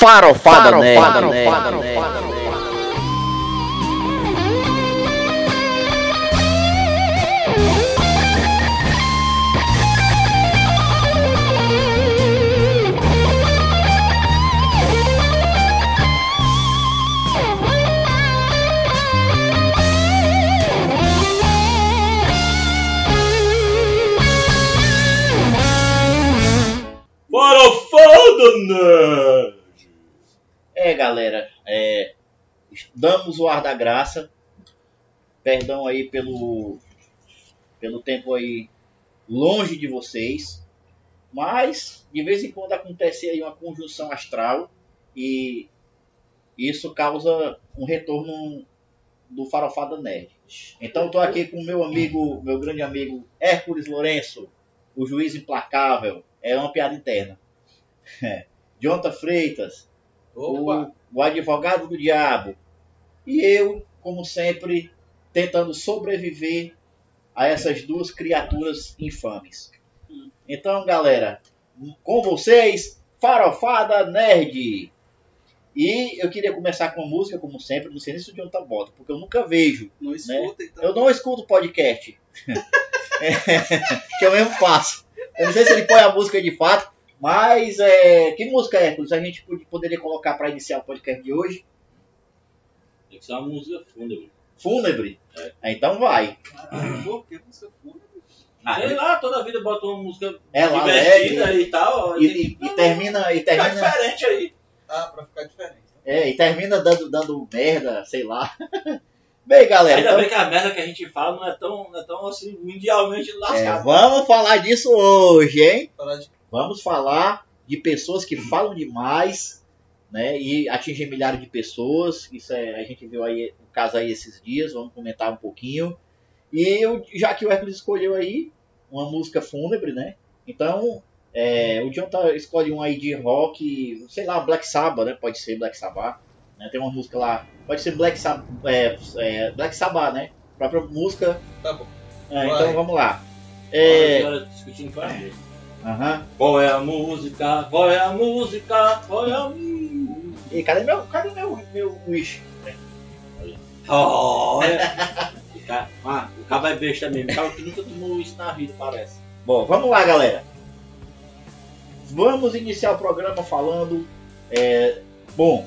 Farofada, Nerd. Nerd. Farofada Nerd! É, galera, é, damos o ar da graça. Perdão aí pelo, pelo tempo aí longe de vocês. Mas, de vez em quando acontece aí uma conjunção astral e isso causa um retorno do Farofada Nerd. Então, estou aqui com meu amigo, meu grande amigo Hércules Lourenço, o juiz implacável. É uma piada interna. Jonathan Freitas, o, o advogado do diabo. E eu, como sempre, tentando sobreviver a essas duas criaturas infames. Então, galera, com vocês, Farofada Nerd. E eu queria começar com uma música, como sempre, não sei nem se o Jonathan bota, porque eu nunca vejo. Não escuta, então. Eu não escuto podcast. É, que eu mesmo faço. Eu não sei se ele põe a música de fato, mas é, que música é, Hércules, a gente pod- poderia colocar para iniciar o podcast de hoje? Tem que ser uma música fúnebre. Fúnebre? É, Então vai. Por que você fuma? Sei lá, toda vida bota uma música É lá, divertida alegre. e tal. E, e- e termina, e ficar termina, diferente aí. Ah, pra ficar diferente. é, e termina dando, dando merda, sei lá. Bem, galera, Ainda então, bem que a merda que a gente fala não é tão, não é tão assim, mundialmente é, lascada. vamos falar disso hoje, hein? Falar de Vamos falar de pessoas que falam demais, né? E atingem milhares de pessoas. Isso é, a gente viu aí o caso aí esses dias, vamos comentar um pouquinho. E eu, já que o Hércules escolheu aí uma música fúnebre, né? Então, é, o Jonathan escolhe um aí de rock, sei lá, Black Sabbath, né? Pode ser Black Sabbath. Né? Tem uma música lá, pode ser Black Sabbath, é, é, Black Sabbath, né? A própria música. Tá bom. É, então vamos lá. É... É, Agora discutindo com a aham. Qual é a música? Qual é a música? Qual é a música? E cadê meu, cadê meu, meu wish? Olha! O cara, ah, o cara vai besta mesmo. O cara que nunca tomou isso na vida, parece. Bom, vamos lá, galera. Vamos iniciar o programa falando. é, bom,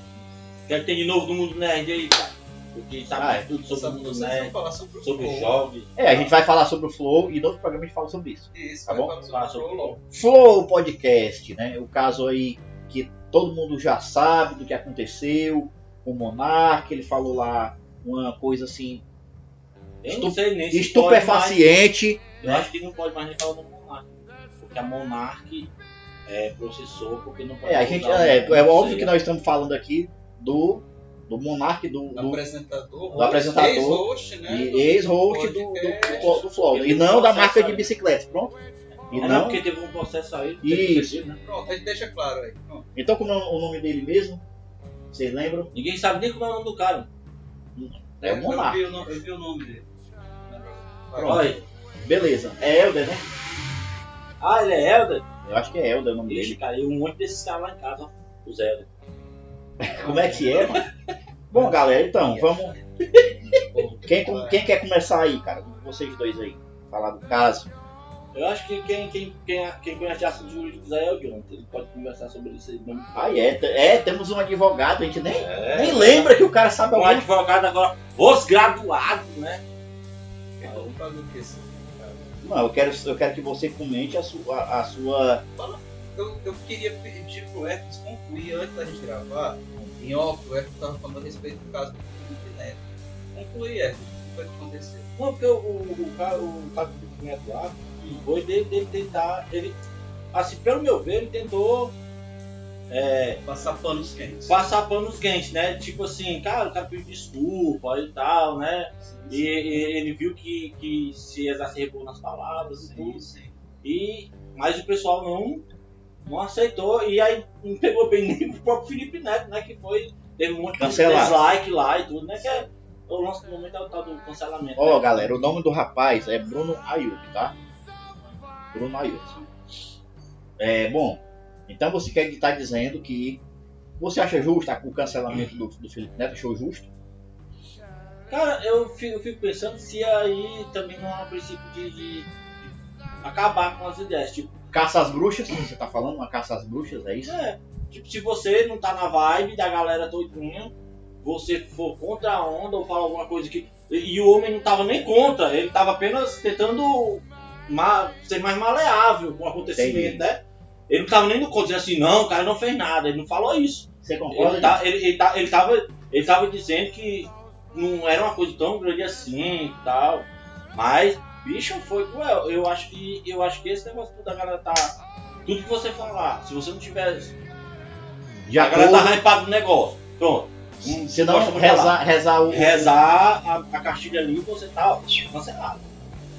O que é que tem de novo do mundo nerd aí, cara? Porque sabe Ah, é. tudo sobre o mundo nerd, falar sobre o sobre Flow. jogos. é, a gente vai falar sobre o Flow e no outro programa a gente fala sobre isso. Isso, Tá bom? falar Falar sobre o sobre Flow. Flow Podcast, né? O caso aí que todo mundo já sabe do que aconteceu com o Monark, ele falou lá uma coisa assim Eu Estu- não sei nem se estupefaciente. mais- Eu acho que não pode mais nem falar do Monark. Porque a Monark é, processou, porque não pode É, a gente, é, o- é óbvio que nós estamos falando aqui do, do Monark, do, Do do apresentador. do apresentador Ex-host, né? e ex-host do, do, do, do Flow. E não da marca de bicicleta, pronto? E É, não, porque teve um processo aí. Isso. né? Pronto, a gente deixa claro aí. Pronto. então como é o nome dele mesmo? Vocês lembram? Ninguém sabe nem como é o nome do cara. É o Eu nome, eu vi o nome dele. Pronto. Olha aí. Beleza. É Elder, né? Ah, ele é Elder? Eu acho que é Elder o nome Ixi, dele. cara, e um monte desses caras lá em casa, ó. Os Elder. Como é que é, mano? Bom, galera, então, vamos. Quem, quem quer começar aí, cara? Vocês dois aí. Falar do caso. Eu acho que quem, quem, quem, quem conhece assuntos jurídicos aí é o Jonathan. Ele pode conversar sobre isso aí mesmo. Ah, é. É, temos um advogado, a gente nem, É. nem lembra que o cara sabe Um alguma advogado agora, os graduados, né? Vamos fazer o que? Não, eu quero, eu quero que você comente a sua. A sua... Eu, eu queria pedir pro Hercules concluir antes da gente gravar. Em off, o Hercules estava falando a respeito do caso do Felipe Neto. Concluir, Hercules, o que foi que aconteceu? Não, porque o, o, o o cara do Neto lá, foi dele, dele tentar, ele, assim, pelo meu ver, ele tentou é, Passar panos quentes. passar panos quentes, né? Tipo assim, cara, o cara pediu desculpa e tal, né? E, e ele viu que, que se exacerbou nas palavras e tudo. Sim, sim. E, mas o pessoal não, não aceitou. E aí não pegou bem nem o próprio Felipe Neto, né? Que foi. Teve um monte de dislike lá e tudo, né? Que é o lance do momento é o tal do cancelamento. Ó, né? galera, o nome do rapaz é Bruno Ayuk, tá? Bruno Ayuk. É, bom, então você quer estar dizendo que você acha justo o cancelamento do, do Felipe Neto? Achou justo? Cara, eu fico, eu fico pensando se aí também não há um princípio de, de acabar com as ideias. Tipo, Caça às bruxas, você tá falando? Uma caça às bruxas, é isso? é, tipo, se você não tá na vibe da galera todinha, você for contra a onda ou falar alguma coisa que. E, e o homem não tava nem contra, ele tava apenas tentando ma- ser mais maleável com o acontecimento, Entendi. né? Ele não tava nem no contra, dizendo assim, não, o cara não fez nada, ele não falou isso. Você concorda? Ele, tá, ele, ele, tá, ele, tava, ele tava dizendo que não era uma coisa tão grande assim e tal. Mas, bicho, foi cruel. Eu acho que, eu acho que esse negócio da galera tá. Tudo que você falar, se você não tiver. De a galera tá hypada no negócio. Pronto. Hum, se não rezar, rezar o... Rezar a, a cartilha ali, você tá ó, cancelado.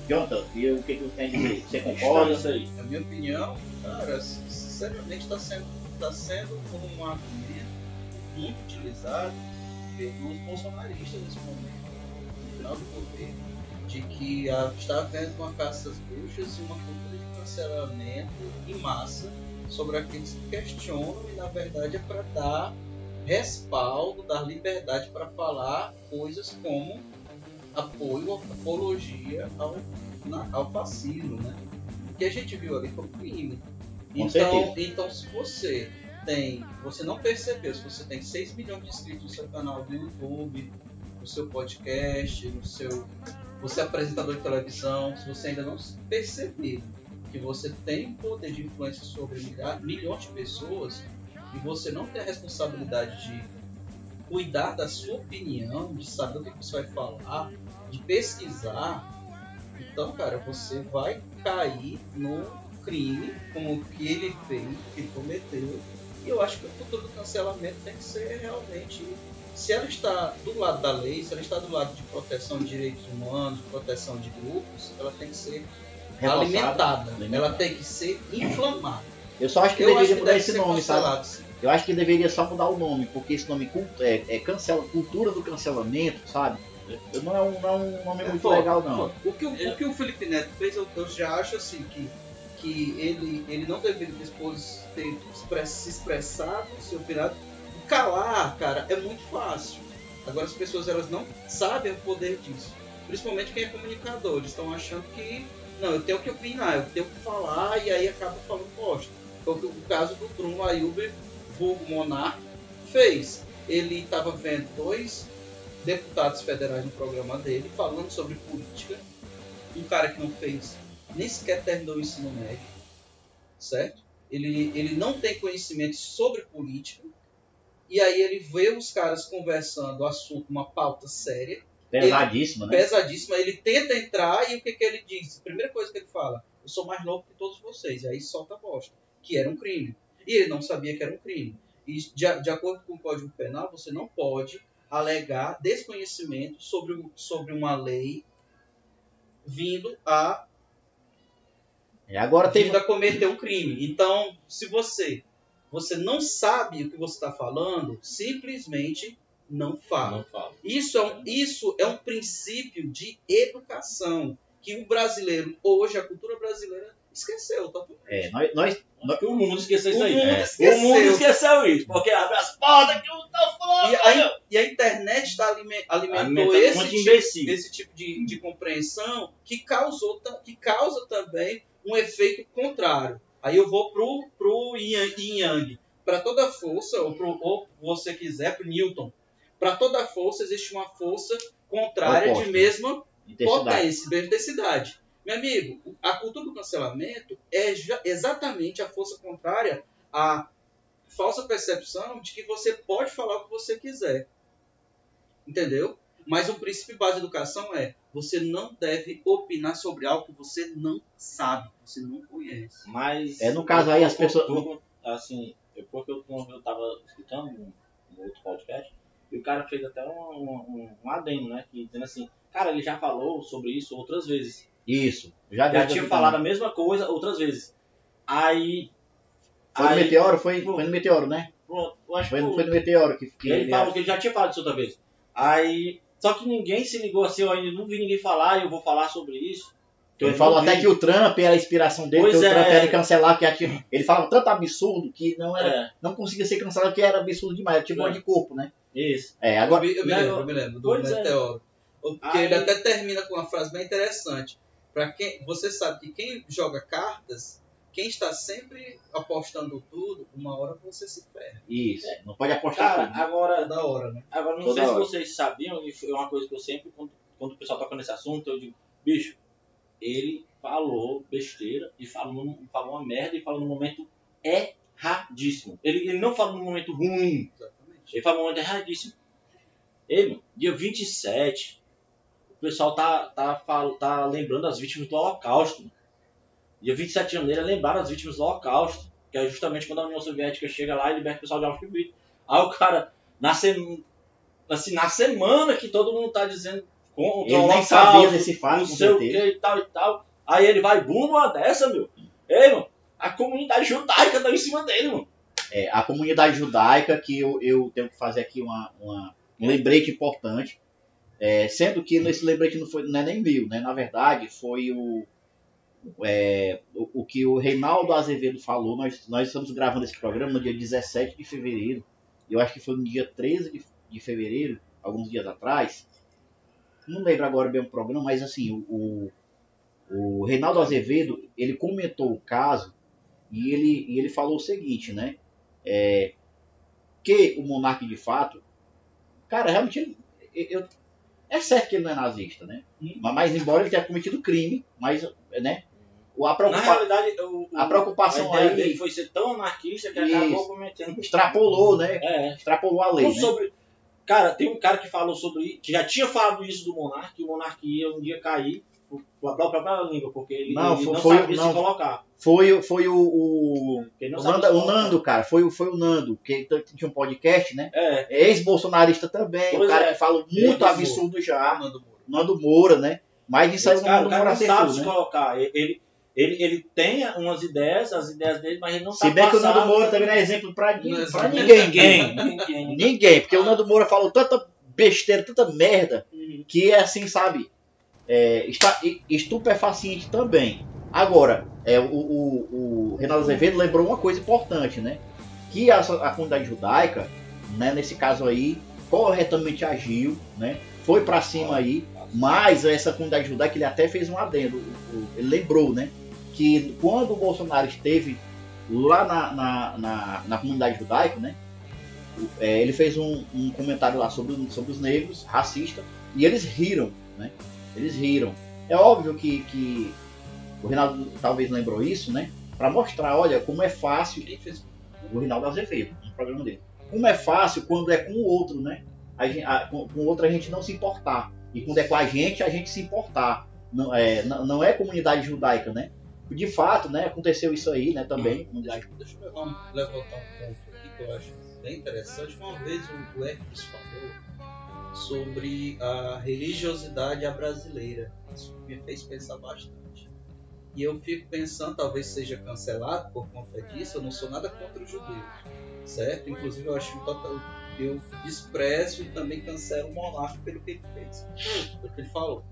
Jonathan, e o que, que você tem a dizer? Você Concorda concorda? isso aí? Na minha opinião, cara, sinceramente está sendo, tá sendo um argumento muito utilizado pelos bolsonaristas nesse momento, no final do governo, de que está havendo uma caça às bruxas e uma cultura de cancelamento em massa sobre aqueles que questionam e na verdade é para dar respaldo, dar liberdade para falar coisas como apoio, apologia ao, na- ao fascismo, né? O que a gente viu ali foi um crime. Então, então, se você tem, você não percebeu, se você tem 6 milhões de inscritos no seu canal do YouTube, no seu podcast, no seu, você é apresentador de televisão, se você ainda não percebeu que você tem poder de influência sobre milhões de pessoas e você não tem a responsabilidade de cuidar da sua opinião, de saber o que você vai falar, de pesquisar, então, cara, você vai cair no crime como o que ele fez, que cometeu. E eu acho que o futuro do cancelamento tem que ser realmente. Se ela está do lado da lei, se ela está do lado de proteção de direitos humanos, de proteção de grupos, ela tem que ser Reforçado. alimentada. Alimentada. Ela tem que ser inflamada. Eu só acho que eu acho deveria que mudar esse ser nome, sabe? sim. Eu acho que deveria só mudar o nome, porque esse nome é, é cancela, cultura do cancelamento, sabe? Eu- Não é um, não é um nome É muito foda, legal, não. foda. O que, o, o que o Felipe Neto fez, eu, eu já acho assim que, que ele, ele não deveria ter se expressado, se opinado. Calar, cara, é muito fácil. Agora as pessoas elas não sabem o poder disso. Principalmente quem é comunicador. Eles estão achando que não, eu tenho que opinar, eu tenho que falar e aí acaba falando bosta. O caso do Bruno Ayuber, vulgo Monar, fez. Ele estava vendo dois deputados federais no programa dele falando sobre política. Um cara que não fez, nem sequer terminou o ensino médio, certo? Ele, ele não tem conhecimento sobre política. E aí ele vê os caras conversando o assunto, uma pauta séria, Pesadíssimo, né? pesadíssima. Ele tenta entrar e o que, que ele diz? Primeira coisa que ele fala: Eu sou mais novo que todos vocês. E aí solta a bosta, que era um crime. E ele não sabia que era um crime. E de, de acordo com o Código Penal, você não pode alegar desconhecimento sobre, sobre uma lei vindo a, E agora teve. vindo a cometer um crime. Então, se você você não sabe o que você está falando, simplesmente não fala. Não falo. Isso é, um, isso é um princípio de educação que o brasileiro, hoje, a cultura brasileira, esqueceu. Tá tudo É, nós, nós, Que o mundo esqueceu isso O aí. mundo É. esqueceu. O mundo esqueceu isso. Porque abre as portas que eu tô falando. E a, e a internet está alime- alimentou Alimentando esse, um tipo, esse tipo de, de compreensão que, causou, que causa também um efeito contrário. Aí eu vou pro, pro yin yang. Para toda força, ou, pro, ou você quiser, pro Newton. Para toda força existe uma força contrária Oposta. de mesma intensidade. potência, mesma intensidade. Meu amigo, a cultura do cancelamento é exatamente a força contrária à falsa percepção de que você pode falar o que você quiser. Entendeu? Mas o princípio base da educação é você não deve opinar sobre algo que você não sabe, você não conhece. Mas. É, no caso aí, as pessoas- eu- Assim, eu, porque eu, eu tava escutando um, um outro podcast, e o cara fez até um, um, um adendo, né? Que dizendo assim, cara, ele já falou sobre isso outras vezes. Isso. Já, Já já tinha falado a mesma coisa outras vezes. Aí. Foi no aí, Meteoro? Foi, foi no Meteoro, né? Pronto, eu acho Foi, que no- foi no Meteoro que, que ele falou que ele já tinha falado isso outra vez. Aí. Só que ninguém se ligou assim, eu ainda não vi ninguém falar e eu vou falar sobre isso. Que eu Ele falou até vi. que o Trump era a inspiração dele, Pois que o é. Trump era de cancelar, que tinha... ele falava tanto absurdo que não, era, É, não conseguia ser cancelado, porque era absurdo demais, era tipo É. um de corpo, né? isso. É, Eu agora. me, eu me lembro, eu me lembro do é. Meteoro. Porque Aí- ele até termina com uma frase bem interessante. Para quem, você sabe que quem joga cartas, quem está sempre apostando tudo, uma hora você se ferra. Isso, não pode apostar Cara, tudo. né? agora, Toda hora, né? agora não Toda sei hora. se vocês sabiam, e foi uma coisa que eu sempre, quando, quando o pessoal toca nesse assunto, eu digo, bicho, ele falou besteira e falou, falou uma merda e falou no momento erradíssimo. Ele, ele não falou no momento ruim, Exatamente. Ele falou um momento erradíssimo. Ei, mano, dia 27, o pessoal tá, tá, fal- tá lembrando as vítimas do Holocausto. Dia 27 de janeiro é lembrar as vítimas do Holocausto. Que é justamente quando a União Soviética chega lá e liberta o pessoal de Auschwitz. Aí o cara, na, sem- assim, na semana que todo mundo tá dizendo contra o Ele nem Holocausto, sabia desse fato, não sei o certeza. que e tal e tal. Aí ele vai, bum, uma dessa, meu. Ei, mano, a comunidade judaica tá em cima dele, mano. É, a comunidade judaica, que eu, eu tenho que fazer aqui uma, uma- um lembrete importante, é, sendo que nesse lembrete não, foi, não é nem meu, né? na verdade foi o, é, o, o que o Reinaldo Azevedo falou, nós, nós estamos gravando esse programa no dia 17 de fevereiro, eu acho que foi no dia 13 de, de fevereiro, alguns dias atrás, não lembro agora bem o programa, mas assim, o, o, o Reinaldo Azevedo, ele comentou o caso e ele, e ele falou o seguinte, né? é, que o monarca de fato, cara, realmente ele, eu, é certo que ele não é nazista, né? Mas, mas embora ele tenha cometido crime, mas, né? O- A, preocupa, realidade, o, o- a preocupação a aí dele foi ser tão anarquista que Isso. acabou cometendo. extrapolou, né? É. Extrapolou a lei, Não né? sobre. Cara, tem um cara que falou sobre. que já tinha falado isso do Monark, que o Monark ia um dia cair com a própria língua, porque ele Não, ele foi- não foi- sabia não. se colocar. Foi, foi o, o, não o, Nanda- o. Nando, cara, foi, o- foi o Nando, que tinha um podcast, né? É, Ex-bolsonarista também, o Pois cara é. que fala muito do absurdo já, Nando Moura. Nando Moura, né? Mas isso aí o cara, o cara Moura não sabe acertou, se né? colocar. Ele, ele, ele tem umas ideias, as ideias dele, mas ele não Se sabe bem que o. Nando Moura também não é exemplo pra, Não é pra exemplo. ninguém. Ninguém, ninguém. Ninguém, porque o Nando Moura falou tanta besteira, tanta merda, Uhum. que é assim, sabe? É, está estupefaciente também. Agora, é, o, o, o Reinaldo Azevedo lembrou uma coisa importante, né? Que a, a comunidade judaica, né, nesse caso aí, corretamente agiu, né? Foi pra cima aí, mas essa comunidade judaica, ele até fez um adendo, ele lembrou, né? Que quando o Bolsonaro esteve lá na, na, na, na comunidade judaica, né? É, ele fez um, um comentário lá sobre, sobre os negros, racista, e eles riram, né? Eles riram. É óbvio que, que o Reinaldo talvez lembrou isso, né? Para mostrar, olha, como é fácil. Quem fez? O Reinaldo Azevedo, no programa dele. Como é fácil quando é com o outro, né? A gente, a- com, com o outro a gente não se importar. E quando é com a gente, a gente se importar. Não é, não, não é comunidade judaica, né? De fato, né? Aconteceu isso aí, né? Também. comunidade Deixa eu levar- levantar um ponto aqui que eu acho bem interessante. Uma vez o Hermes falou sobre a religiosidade à brasileira. Isso me fez pensar bastante. E eu fico pensando, talvez seja cancelado por conta disso. Eu não sou nada contra os judeus, certo? Inclusive, eu acho total. Eu desprezo e também cancelo o monarca pelo que ele fez, pelo que ele falou.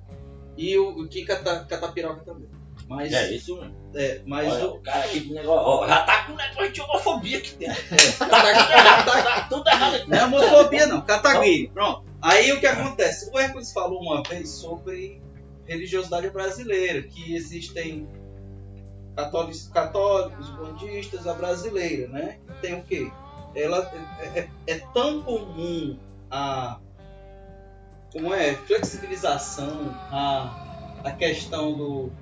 E o, o Kim Cata, Catapiroca também. Mas, É isso mesmo. é, mas Olha, o, o cara aqui do negócio. ó, já tá com um negócio de homofobia aqui dentro. Cata- Tá tudo errado. Não é homofobia, não. Cataguiri. Pronto. Aí o que acontece? O Hércules falou uma vez sobre religiosidade brasileira, que existem católicos, católicos bandistas, a brasileira, né? Tem o quê? Ela é, é- é tão comum a como é flexibilização, a, a questão do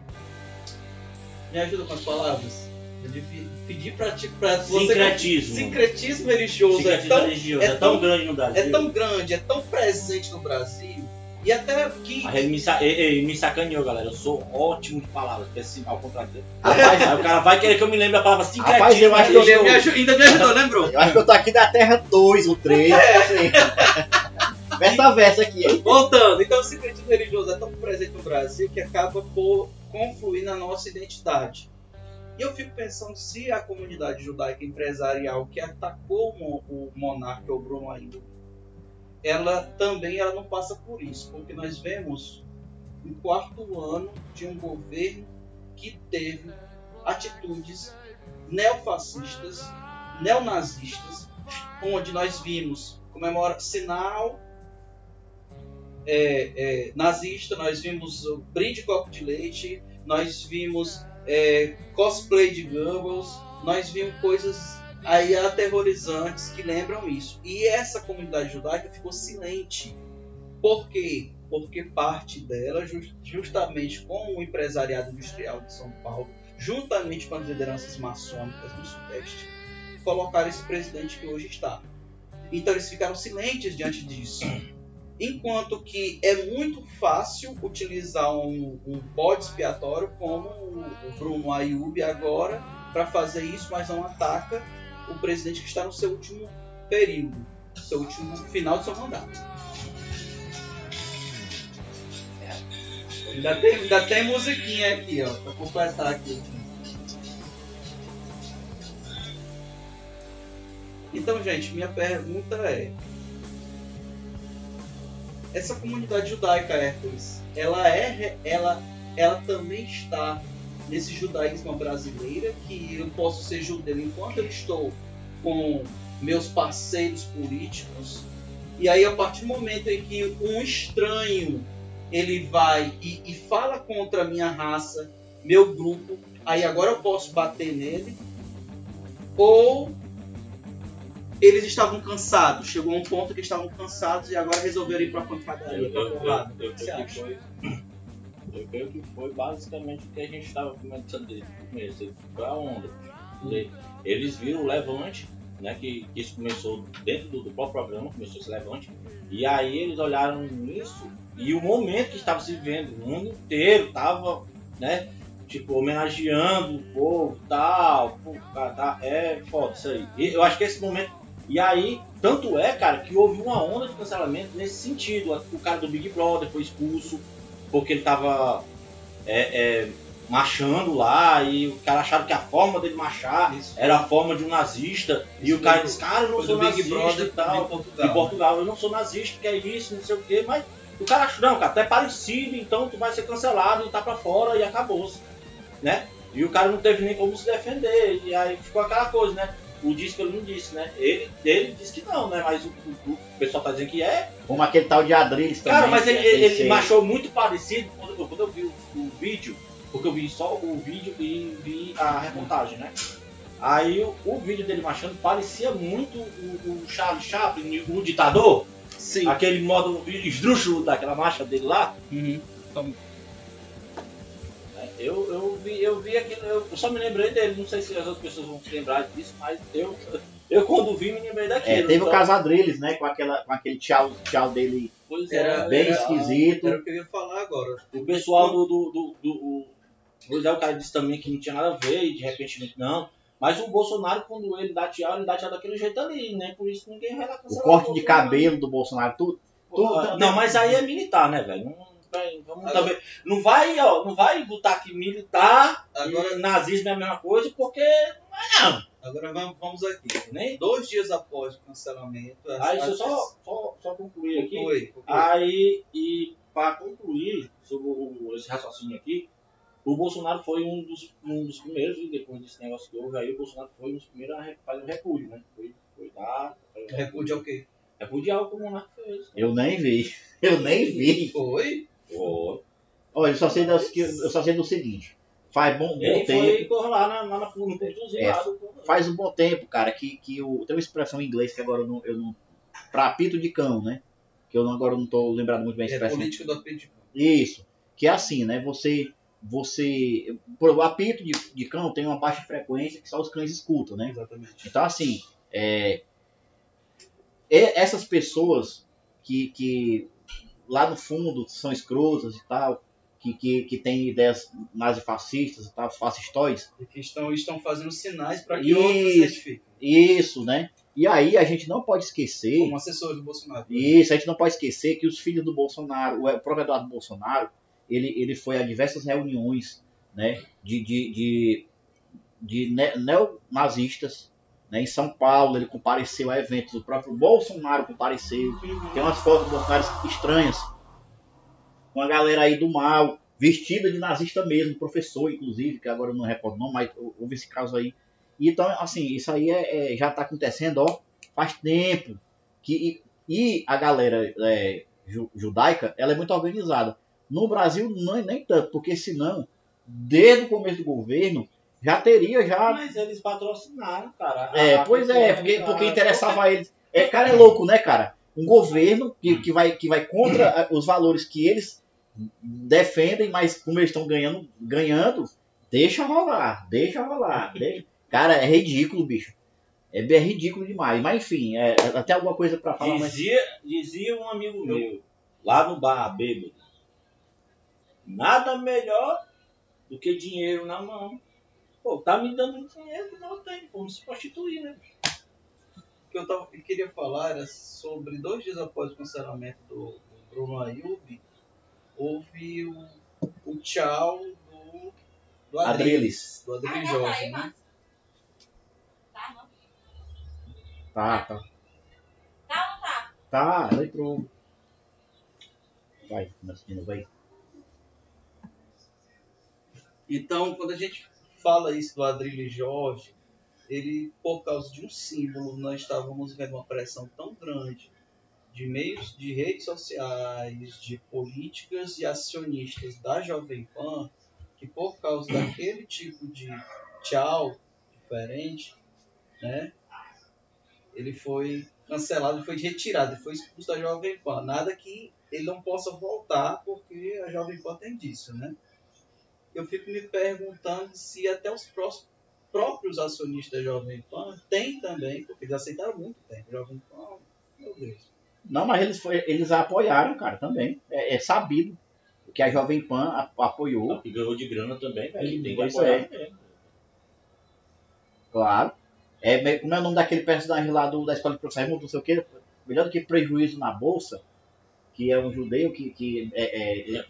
me ajuda com as palavras. De pe- pedir para ti, para você Sincretismo. sincretismo religioso é Sincretismo tão religioso. é É tão- tão grande no Brasil. é tão grande, é tão presente no Brasil, E até que. Ele me, sa- ele- ele me sacaneou, galera. Eu sou ótimo de palavras, porque assim, ao contrário dele. Aí o cara vai querer que eu me lembre a palavra sincretismo. Rapaz, eu acho que Ele me aju- ainda me ajudou, lembrou? Eu acho que eu tô aqui da Terra 2, o 3, assim. Verso a verso aqui? Voltando, então o secretismo religioso é tão presente no Brasil que acaba por confluir na nossa identidade. E eu fico pensando se a comunidade judaica empresarial que atacou o mo- o monarca, o Bruno Ainda, ela também ela não passa por isso, porque nós vemos o quarto ano de um governo que teve atitudes neofascistas, neonazistas, onde nós vimos comemora sinal é, é, nazista, nós vimos o brinde de copo de leite, nós vimos é, cosplay de Goebbels, nós vimos coisas aí aterrorizantes que lembram isso. E essa comunidade judaica ficou silente. Por quê? Porque parte dela, jus- justamente com o empresariado industrial de São Paulo, juntamente com as lideranças maçônicas do Sudeste, colocaram esse presidente que hoje está. Então eles ficaram silentes diante disso. Enquanto que é muito fácil utilizar um, um bode expiatório como o Bruno Ayub agora para fazer isso, mas não ataca o presidente que está no seu último período, seu último final de seu mandato. Ainda tem, ainda tem musiquinha aqui, ó, para completar aqui. Então, gente, minha pergunta é: essa comunidade judaica, Hércules, ela é, ela, ela também está nesse judaísmo brasileiro que eu posso ser judeu enquanto eu estou com meus parceiros políticos. E aí a partir do momento em que um estranho ele vai e, e fala contra a minha raça, meu grupo, aí agora eu posso bater nele ou eles estavam cansados, chegou um ponto que estavam cansados e agora resolveram ir pra pancadaria, Eu, pra eu, eu, porrada. eu que acha? foi. Eu creio que foi basicamente o que a gente estava comentando desde o começo. Foi a onda. Eles viram o levante, né? Que, que isso começou dentro do, do próprio programa, começou esse levante. E aí eles olharam nisso e o momento que estava se vivendo, o mundo inteiro estava, né? Tipo, homenageando o povo tal. Cara, tá, é foda isso aí. E eu acho que esse momento. E aí, tanto é, cara, que houve uma onda de cancelamento nesse sentido. O cara do Big Brother foi expulso porque ele tava é, é, marchando lá e o cara achava que a forma dele marchar Isso. era a forma de um nazista. e Isso o cara disse, cara, eu não Foi sou do Big nazista Brother e tal em Portugal. de Portugal, eu não sou nazista, que é isso, não sei o quê, mas o cara acha, não, cara, tu é parecido, então tu vai ser cancelado e tá pra fora e acabou-se, né? E o cara não teve nem como se defender, e aí ficou aquela coisa, né? O que ele não disse, né? Ele, ele disse que não, né? Mas o, o- o pessoal tá dizendo que é. Como aquele tal de Adriles também. Cara, mas ele, é ele, ele ser- achou muito parecido quando, eu- quando eu vi o, o vídeo, porque eu vi só o vídeo e vi a reportagem, né? Aí o, o vídeo dele marchando parecia muito o, o Charlie Chaplin, o ditador. Sim. Aquele modo esdrúxulo daquela marcha dele lá. Uhum. Eu, eu, vi, eu vi aquilo, eu só me lembrei dele, não sei se as outras pessoas vão se lembrar disso, mas eu, eu quando vi me lembrei daquilo. É, teve então, o caso Adriles, né? Com, aquela, com aquele tchau, tchau dele Pois é, Era bem era- esquisito. Era o que eu ia falar agora. o pessoal do. do, do, do o, pois é, o cara disse também que não tinha nada a ver e de repente não. Mas o Bolsonaro, quando ele dá tchau, ele dá tchau daquele jeito ali, né? Por isso ninguém vai lá O corte de Bolsonaro. cabelo do Bolsonaro, tudo. tudo Não, mas aí é militar, né, velho? Não, vai- vamos Agora- também- não vai, ó, não vai botar aqui militar Agora- e nazismo é a mesma coisa, porque não é não. Agora vamos, vamos aqui. Nem Dois dias após o cancelamento. as- Aí deixa eu só, só, só concluir aqui. Conclui, conclui. Aí, e para concluir sobre o- esse raciocínio aqui, o Bolsonaro foi um dos, um dos primeiros, e depois desse negócio que houve, aí o Bolsonaro foi um dos primeiros a fazer o repúdio, né? Foi, foi dar. o Repúdio ao quê? Repudiar o que o monarca fez. Eu nem vi. Eu nem vi. Foi? Olha, eu só sei, das, que- eu só sei do seguinte. Faz bom, bom Ele tempo. foi correr lá na, lá na, no É. Faz um bom tempo, cara, que, que o, tem uma expressão em inglês que agora eu não. Eu não pra apito de cão, né? Que eu não, agora não tô lembrado muito bem a É expressão. político do apetite. Isso. Que é assim, né? Você. Você. por- O apito de, de cão tem uma baixa frequência que só os cães escutam, né? Exatamente. Então, assim, é, e- essas pessoas que, que lá no fundo são escrotas e tal, que, que, que tem ideias nazifascistas e tal, fascistoides. E que estão, estão fazendo sinais para que Isso. outros identifiquem. Isso, né? E aí a gente não pode esquecer. Como assessor do Bolsonaro. Isso, a gente não pode esquecer que os filhos do Bolsonaro, o próprio Eduardo Bolsonaro, ele, ele foi a diversas reuniões né, de, de, de, de ne- neonazistas. Né, em São Paulo, ele compareceu a eventos, o próprio Bolsonaro compareceu. Tem umas fotos do Bolsonaro estranhas. Com a galera aí do mal, vestida de nazista mesmo, professor, inclusive, que agora eu não recordo não, mas houve esse caso aí. Então, assim, isso aí é, é- já está acontecendo, ó, faz tempo. Que, e, e a galera é, ju- judaica, ela é muito organizada. No Brasil, não, nem tanto, porque senão, desde o começo do governo, já teria já Mas eles patrocinaram, cara. é, A- pois é, porque, a- porque interessava a eles. É, cara, é louco, né, cara? Um governo que, que, vai, que vai contra a- os valores que eles defendem, mas como eles estão ganhando, ganhando, deixa rolar, deixa rolar. deixa- Cara, é ridículo, bicho. É bem ridículo demais. Mas enfim, é, até alguma coisa pra falar, mas. Dizia, dizia um amigo meu, lá no bar, bêbado. Nada melhor do que dinheiro na mão. Pô, tá me dando dinheiro que não tem. Vamos se prostituir, né? O que eu, tava, eu queria falar era sobre dois dias após o cancelamento do, do Bruno Ayub, houve o, o tchau do, do Adriles. do Adriles Jorge, né? Tá, tá. Tá ou tá? Tá, ela entrou. Vai, começa de novo aí. Então, quando a gente fala isso do Adriles Jorge, ele, por causa de um símbolo, nós estávamos vendo uma pressão tão grande de meios de redes sociais, de políticas e acionistas da Jovem Pan, que por causa daquele tipo de tchau diferente, né, ele foi cancelado, foi retirado, foi expulso da Jovem Pan. Nada que ele não possa voltar, porque a Jovem Pan tem disso, né? Eu fico me perguntando se até os prós- próprios acionistas da Jovem Pan têm também, porque eles aceitaram muito tempo. Jovem Pan, meu Deus. Não, mas eles, foi, eles a apoiaram, cara, também. É, é sabido que a Jovem Pan a- apoiou, Que ganhou de grana também, velho. Tem que apoiar é. claro. É, como é o nome daquele personagem lá do, da escola de professores, não sei o que, melhor do que prejuízo na bolsa, que é um judeu que, que é, é, Não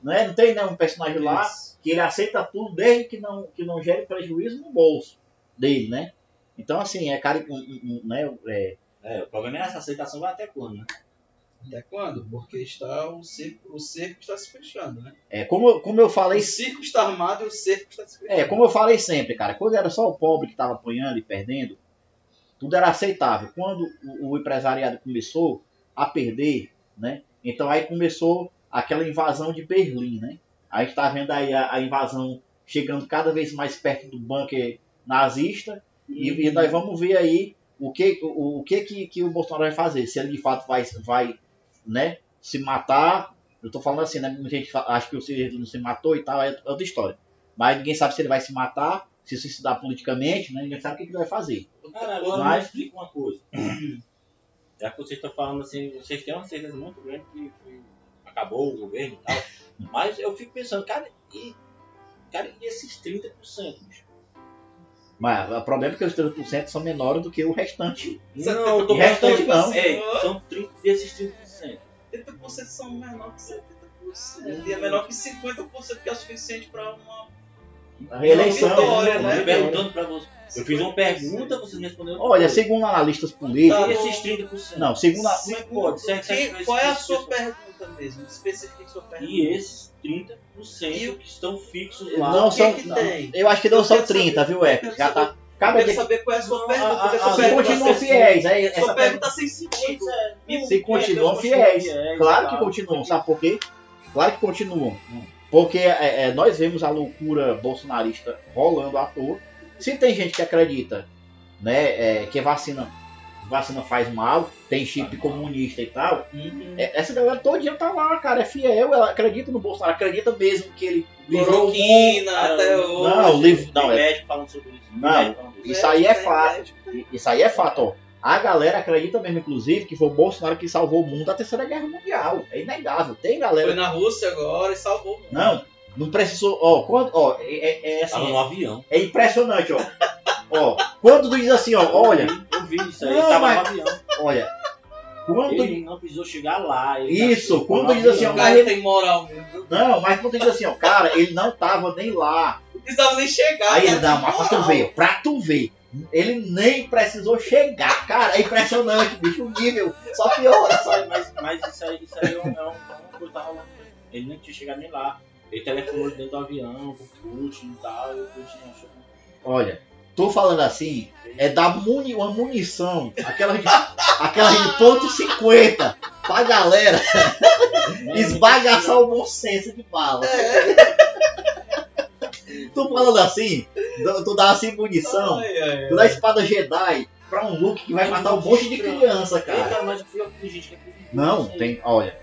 acredito. não, é, não tem né, um personagem lá Eles- que ele aceita tudo desde que não, que não gere prejuízo no bolso dele, né? Então, assim, é cara, um, um, um, né, é, É, o problema é essa aceitação vai até quando, né? Até quando? Porque está o cerco, o cerco está se fechando, né? é como, como eu falei O circo está armado e o cerco está se fechando. É, como eu falei sempre, cara, quando era só o pobre que estava apanhando e perdendo, tudo era aceitável. Quando o, o empresariado começou a perder, né? Então aí começou aquela invasão de Berlim, né? A gente está vendo aí a, a invasão chegando cada vez mais perto do bunker nazista e, e nós vamos ver aí o que o, o que, que que o Bolsonaro vai fazer, se ele de fato vai vai, né, se matar. Eu tô falando assim, né? Muita gente acha que o Ciro não se matou e tal, é outra história. Mas ninguém sabe se ele vai se matar, se suicidar politicamente, né? Ninguém sabe o que ele vai fazer. Cara, agora Mas- me explica uma coisa. Já que vocês estão falando assim, vocês têm uma certeza muito grande que foi- acabou o governo e tal. Mas eu fico pensando, cara, e, cara, e esses 30%? bicho? Mas o problema é que os 30% são menores do que o restante. Não, eu tô O restante não. É, são 30, desses 30%. 30% são menor que 70%. E é menor que 50% que é o suficiente para uma. A reeleição. vitória, Eu né? tô perguntando pra você. Eu fiz uma pergunta, vocês me responderam. outra Olha, segundo analistas políticos. Tá esses 30%? Não, segundo a, Como é que pode? Qual é a sua 30%. pergunta mesmo? Especifique sua pergunta. E esses 30% E o- que estão fixos lá. não que são. que tem? eu acho que não Eu são quero 30, saber- viu, Epic? quero Já saber- tá. Cada Quero dia. saber qual é a sua pergunta. a- porque a- sua a- Se pergunta continuam tá sem- fiéis, aí Sua essa pergunta tá sem sentido. É. Se continuam fiéis. Claro que continuam, sabe por quê? Claro que continuam. Porque é, é, nós vemos a loucura bolsonarista rolando à toa. Se tem gente que acredita né, é, que vacina, vacina faz mal, tem chip comunista e tal, Uhum. é, essa galera todinha tá lá, cara, é fiel, ela acredita no Bolsonaro, acredita mesmo que ele livrou o mundo. Cloroquina Cara, até não, hoje. Não, livro, não, é, médico falando sobre isso. Não. Isso. aí é fato. médico. Isso aí é fato, ó. A galera acredita mesmo, inclusive, que foi o Bolsonaro que salvou o mundo da Terceira Guerra Mundial. É inegável. Tem galera. Foi na Rússia agora e salvou. Não, não precisou. Ó, quando, ó, é, é, é assim, Tava no avião. é impressionante, ó. ó, quando tu diz assim, ó, olha, Eu vi isso aí, Não, ele tava mas- no avião. olha. Quando Ele não precisou chegar lá. ele Isso, quando diz assim, avião. O cara tem moral mesmo. Não, mas quando tu diz assim, ó, cara, ele não tava nem lá. Não precisava nem chegar. Aí ele dá, mas pra tu ver, pra tu ver. Ele nem precisou chegar. Cara, é impressionante, bicho, o nível. Só piora. Aí, mas, mas isso aí, isso aí é um- é um- é uma coisa que tá rolando. Ele nem tinha chegado nem lá. Ele telefonou dentro do avião, com o Putin e tal, e o Putin achou Olha, tô falando assim, é dar muni, uma munição, aquela de, aquela de ponto 50, pra galera esbagaçar o bom senso de bala. Tô falando assim, tu- dá assim munição, Ai, ai, ai. tu dá espada Jedi pra um Luke que vai matar um monte de criança, cara. Acredita Não, tem, olha.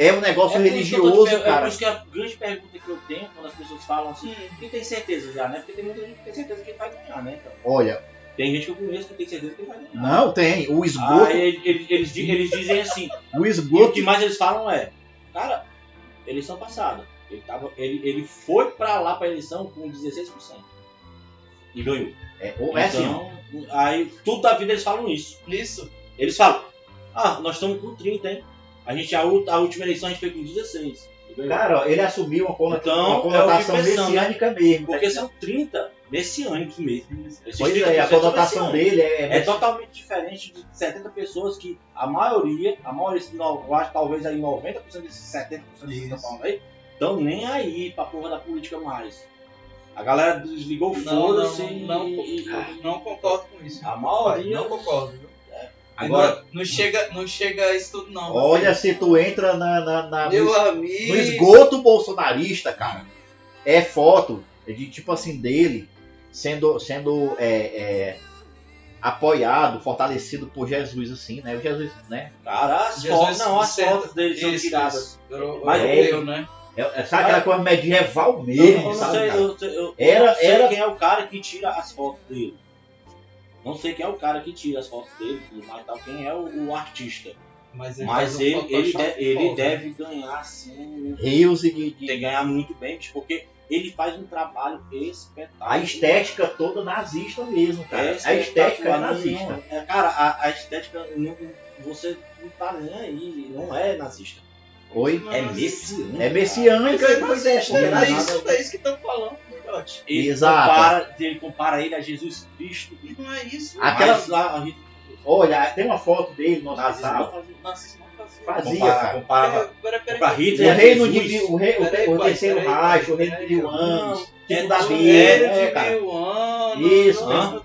É um negócio É que eu religioso, per- É por cara. isso que a grande pergunta que eu tenho quando as pessoas falam assim, quem tem certeza já, né? Porque tem muita gente que tem certeza que ele vai ganhar, né? Então, Olha, tem gente que eu conheço que tem certeza que ele vai ganhar. não tem. O esgoto, Aí eles, eles, eles, di- eles dizem assim, o e o esgoto que mais eles falam é, cara, eleição passada, ele, tava, ele, ele foi pra lá pra eleição com 16% e ganhou. é, é assim, então, aí tudo da vida eles falam isso. Isso. Eles falam, ah, nós estamos com 30, hein? A, gente, a, a última eleição a gente foi com 16. e ganhou. Cara, ó, ele assumiu uma conota- Então, uma é o conotação pensamos, messiânica mesmo. Porque né? são 30 messiânicos mesmo. Esses Pois 30% é, a conotação dele é, É totalmente diferente de 70 pessoas que a maioria, a maioria, não, eu acho que talvez aí 90% desses 70% que estão falando aí, estão nem aí pra porra da política mais. A galera desligou o Não, foda-se não, e, não, e- não concordo com isso. a maioria. Não concordo, viu? Agora- Agora, não chega, não chega isso tudo não. Olha, se tu entra na, na- na- meu no, amigo. no esgoto bolsonarista, cara, é foto de tipo assim dele sendo, sendo é, é, apoiado, fortalecido por Jesus, assim, né? O Jesus, né? Cara, as Jesus fotos, não, as fotos dele são tiradas. Eu- Mas eu- ele- eu, né? É, é, sabe aquela coisa medieval Eu, mesmo, eu não sabe? sei, eu, eu- eu Era- não sei era- quem é o cara que tira as fotos dele. Não sei quem é o cara que tira as fotos dele, tudo mais, tal, quem é o, o artista. Mas ele, Mas um ele, ele, de- ele foda. deve ganhar sim. Rios e de, Tem de- que ganhar muito bem, porque ele faz um trabalho espetacular. a estética toda nazista mesmo, cara. É a estética é nazista. não- é, cara, a, a estética não, você não tá nem aí, não é nazista. Oi? É messiânica. É messiânica, é pois é, é é nazista. isso, é isso que estão falando, Ele Exato. compara, ele compara ele a Jesus Cristo. E não é isso. Aquela- Mas lá, a gente, Olha, tem uma foto dele no não fazia- Nazismo compara, cara. comparava peraí, pra peraí. O reino de o, rei, o, o terceiro Reich, o reino de mil anos, É tipo da do Bíblia, reino é, de cara. mil anos, Isso, não, né?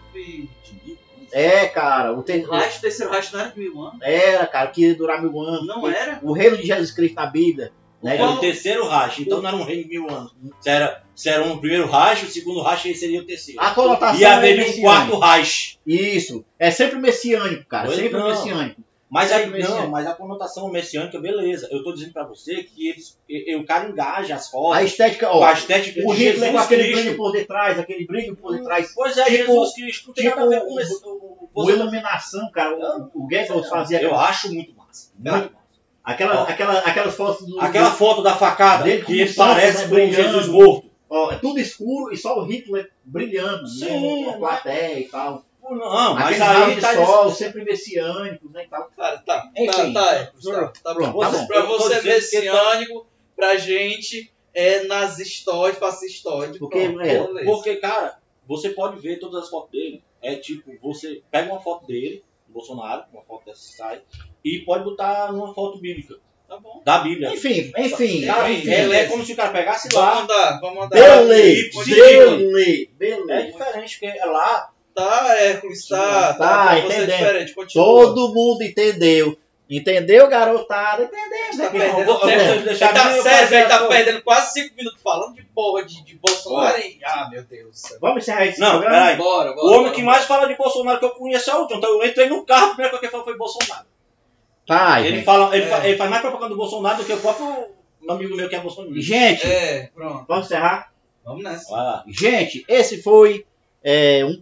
É, cara, o, ter, O Reich, o terceiro Reich não era de mil anos? era, cara, que ia durar mil anos. Não era? O reino de Jesus Cristo na Bíblia, né? Era o terceiro Reich, então não era um reino de mil anos. Se era, se era um primeiro Reich, o segundo Reich esse seria o terceiro. A conotação E é haveria um messiânica. quarto Reich. Isso, é sempre messiânico, cara, Pois sempre não. messiânico. Mas aí, não, mas a conotação messiânica, beleza. Eu tô dizendo pra você que eles, e- e o cara engaja as fotos A estética, com ó, a estética o Hitler com Jesus aquele Cristo. brilho por detrás, aquele brilho por detrás, Pois é, Tipo- Jesus Cristo não tem tipo nada a ver com o- esse. o- o o- iluminação, cara, o, o Goebbels fazia Eu aquela, acho muito massa. Muito massa. Aquela, Ó. aquela, aquelas fotos do, Aquela do- foto da facada, Dele que parece né, com brilhando. Jesus morto. ó, é tudo escuro e só o Hitler brilhando, Sim, né, com a né? plateia e tal. Não, mas aí de tá sol sempre messiânicos, né, e tal. Cara, tá, Enfim. tá, tá, é, tá, tá Pronto, bom. tá Você- bom. Pra você que messiânico, pra gente é nazistóide, fascistóide. Porque, pronto, é. Porque, cara, você pode ver todas as fotos dele. É tipo, você pega uma foto dele, Bolsonaro, uma foto dessa sai, e pode botar numa foto bíblica, Tá bom. da Bíblia. Enfim, enfim, Cara, enfim, é, é beleza. como se o cara pegasse Vamos lá. andar, vamos andar. Beleza, Sigla. beleza, É diferente, porque é lá. Tá, Hércules, tá, tá, Tá, é entendendo. Todo mundo entendeu. Entendeu, garotada? Entendeu, Tá perdendo deixar tá, tá perdendo quase 5 minutos falando de porra de, de Bolsonaro e... Ah, meu Deus. Vamos encerrar esse Não, programa? peraí. Bora, bora. O homem bora, que bora. mais fala de Bolsonaro que eu conheço é o John. Então eu entrei no carro, a primeira coisa que ele falou foi Bolsonaro. Tá, Ele, gente. fala, ele, É. fa- ele faz mais propaganda do Bolsonaro do que o próprio amigo meu que é Bolsonaro. Gente, É, pronto. vamos encerrar? Vamos nessa. Gente, esse foi é, um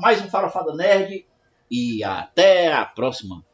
mais um Farofada Nerd. e até a próxima.